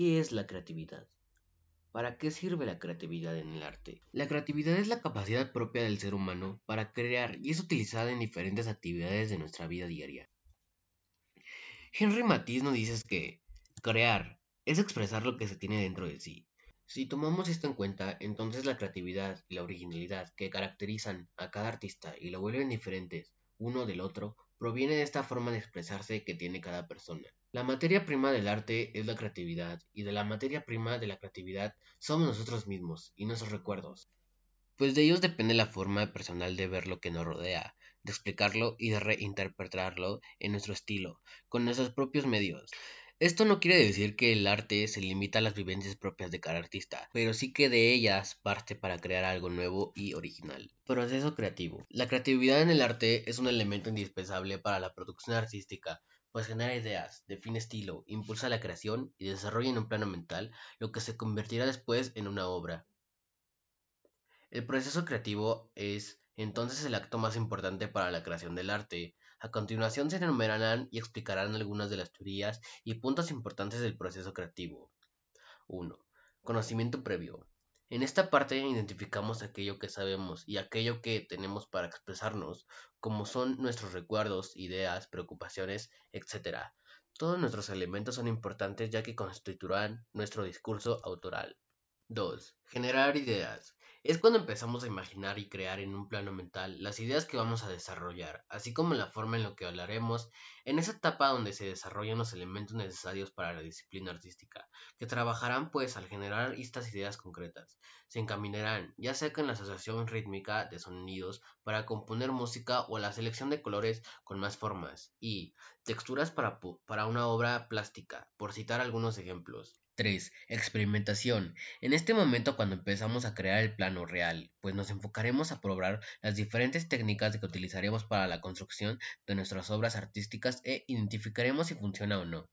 ¿Qué es la creatividad? ¿Para qué sirve la creatividad en el arte? La creatividad es la capacidad propia del ser humano para crear y es utilizada en diferentes actividades de nuestra vida diaria. Henry Matisse nos dice que crear es expresar lo que se tiene dentro de sí. Si tomamos esto en cuenta, entonces la creatividad y la originalidad que caracterizan a cada artista y lo vuelven diferentes uno del otro proviene de esta forma de expresarse que tiene cada persona. La materia prima del arte es la creatividad, y de la materia prima de la creatividad somos nosotros mismos y nuestros recuerdos. Pues de ellos depende la forma personal de ver lo que nos rodea, de explicarlo y de reinterpretarlo en nuestro estilo, con nuestros propios medios. Esto no quiere decir que el arte se limita a las vivencias propias de cada artista, pero sí que de ellas parte para crear algo nuevo y original. Proceso creativo. La creatividad en el arte es un elemento indispensable para la producción artística, pues genera ideas, define estilo, impulsa la creación y desarrolla en un plano mental lo que se convertirá después en una obra. El proceso creativo es entonces el acto más importante para la creación del arte, a continuación se enumerarán y explicarán algunas de las teorías y puntos importantes del proceso creativo. 1. Conocimiento previo. En esta parte identificamos aquello que sabemos y aquello que tenemos para expresarnos, como son nuestros recuerdos, ideas, preocupaciones, etc. Todos nuestros elementos son importantes ya que constituirán nuestro discurso autoral. 2. Generar ideas. Es cuando empezamos a imaginar y crear en un plano mental las ideas que vamos a desarrollar, así como la forma en la que hablaremos, en esa etapa donde se desarrollan los elementos necesarios para la disciplina artística, que trabajarán pues al generar estas ideas concretas. Se encaminarán ya sea con la asociación rítmica de sonidos para componer música o la selección de colores con más formas y texturas para, para una obra plástica, por citar algunos ejemplos. 3. Experimentación. En este momento cuando empezamos a crear el plano real, pues nos enfocaremos a probar las diferentes técnicas que utilizaremos para la construcción de nuestras obras artísticas e identificaremos si funciona o no.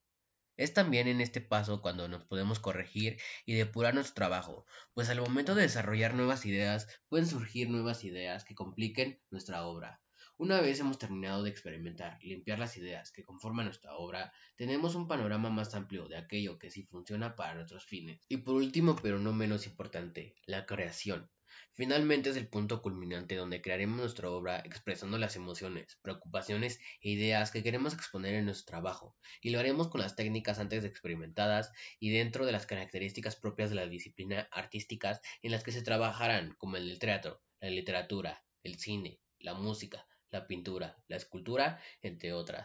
Es también en este paso cuando nos podemos corregir y depurar nuestro trabajo, pues al momento de desarrollar nuevas ideas pueden surgir nuevas ideas que compliquen nuestra obra. Una vez hemos terminado de experimentar limpiar las ideas que conforman nuestra obra, tenemos un panorama más amplio de aquello que sí funciona para nuestros fines. Y por último, pero no menos importante, la creación. Finalmente es el punto culminante donde crearemos nuestra obra expresando las emociones, preocupaciones e ideas que queremos exponer en nuestro trabajo, y lo haremos con las técnicas antes experimentadas y dentro de las características propias de la disciplina artísticas en las que se trabajarán, como el teatro, la literatura, el cine, la música, la pintura, la escultura, entre otras.